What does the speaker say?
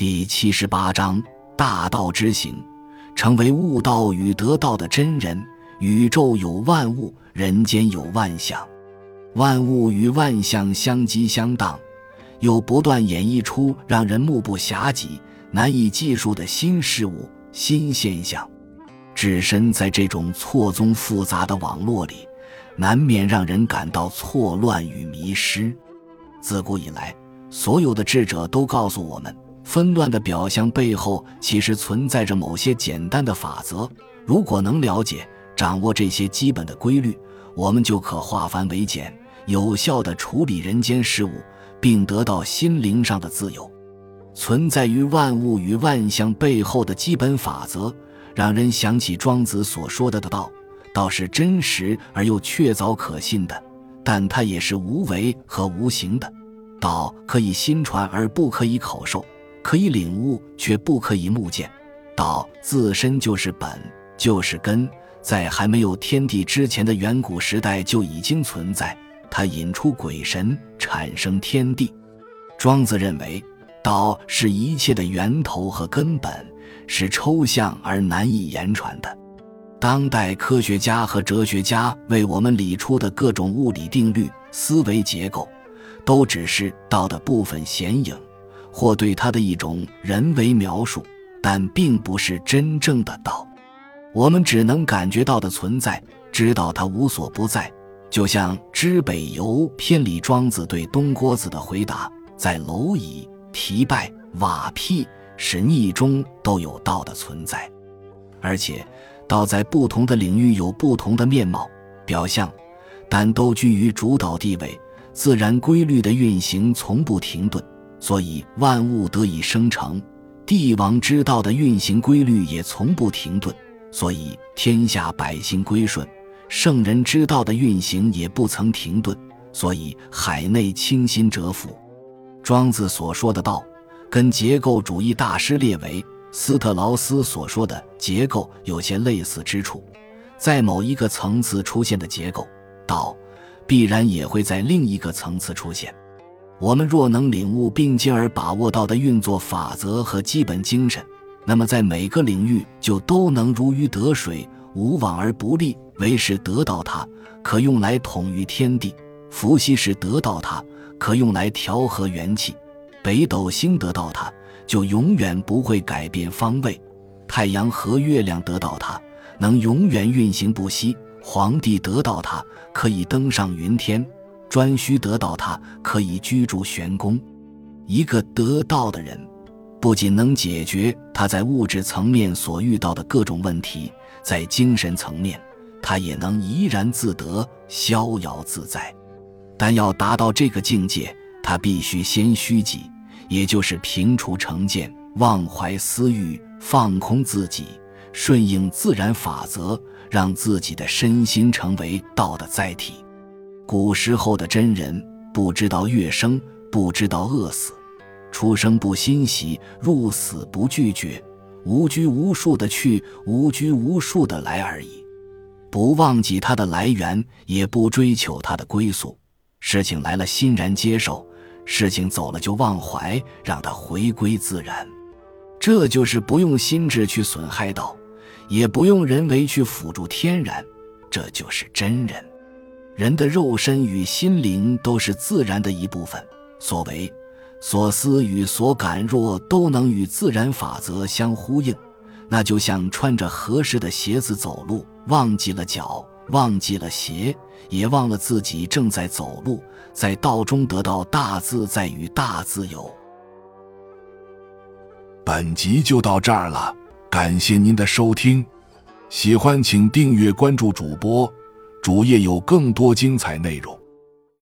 第七十八章大道之行，成为悟道与得道的真人。宇宙有万物，人间有万象，万物与万象相激相当，又不断演绎出让人目不暇接、难以计数的新事物、新现象。置身在这种错综复杂的网络里，难免让人感到错乱与迷失。自古以来，所有的智者都告诉我们，纷乱的表象背后其实存在着某些简单的法则。如果能了解、掌握这些基本的规律，我们就可化繁为简，有效地处理人间事物，并得到心灵上的自由。存在于万物与万象背后的基本法则，让人想起庄子所说的“的道”，道是真实而又确凿可信的。但它也是无为和无形的，道可以心传而不可以口授，可以领悟却不可以目见。道自身就是本，就是根，在还没有天地之前的远古时代就已经存在。它引出鬼神，产生天地。庄子认为，道是一切的源头和根本，是抽象而难以言传的。当代科学家和哲学家为我们理出的各种物理定律、思维结构，都只是道的部分显影，或对它的一种人为描述，但并不是真正的道。我们只能感觉到的存在，知道它无所不在。就像知北游偏离庄子对东郭子的回答，在蝼蚁、蹄拜、瓦辟、石溺中都有道的存在，而且。道在不同的领域有不同的面貌、表象，但都居于主导地位。自然规律的运行从不停顿，所以万物得以生成；帝王之道的运行规律也从不停顿，所以天下百姓归顺；圣人之道的运行也不曾停顿，所以海内清心蛰伏。庄子所说的道，跟结构主义大师列维。斯特劳斯所说的结构有些类似之处，在某一个层次出现的结构，道必然也会在另一个层次出现。我们若能领悟并进而把握到的运作法则和基本精神，那么在每个领域就都能如鱼得水，无往而不利。为是得到它，可用来统御天地；伏羲是得到它，可用来调和元气；北斗星得到它。就永远不会改变方位，太阳和月亮得到它，能永远运行不息；皇帝得到它，可以登上云天；专需得到它，可以居住玄宫。一个得道的人，不仅能解决他在物质层面所遇到的各种问题，在精神层面，他也能怡然自得、逍遥自在。但要达到这个境界，他必须先虚己。也就是平除成见，忘怀私欲，放空自己，顺应自然法则，让自己的身心成为道的载体。古时候的真人不知道乐生，不知道饿死，出生不欣喜，入死不拒绝，无拘无束的去，无拘无束的来而已，不忘记它的来源，也不追求它的归宿。事情来了，欣然接受。事情走了就忘怀，让它回归自然，这就是不用心智去损害道，也不用人为去辅助天然，这就是真人。人的肉身与心灵都是自然的一部分。所谓所思与所感，若都能与自然法则相呼应，那就像穿着合适的鞋子走路，忘记了脚。忘记了鞋，也忘了自己正在走路，在道中得到大自在与大自由。本集就到这儿了，感谢您的收听，喜欢请订阅关注主播，主页有更多精彩内容。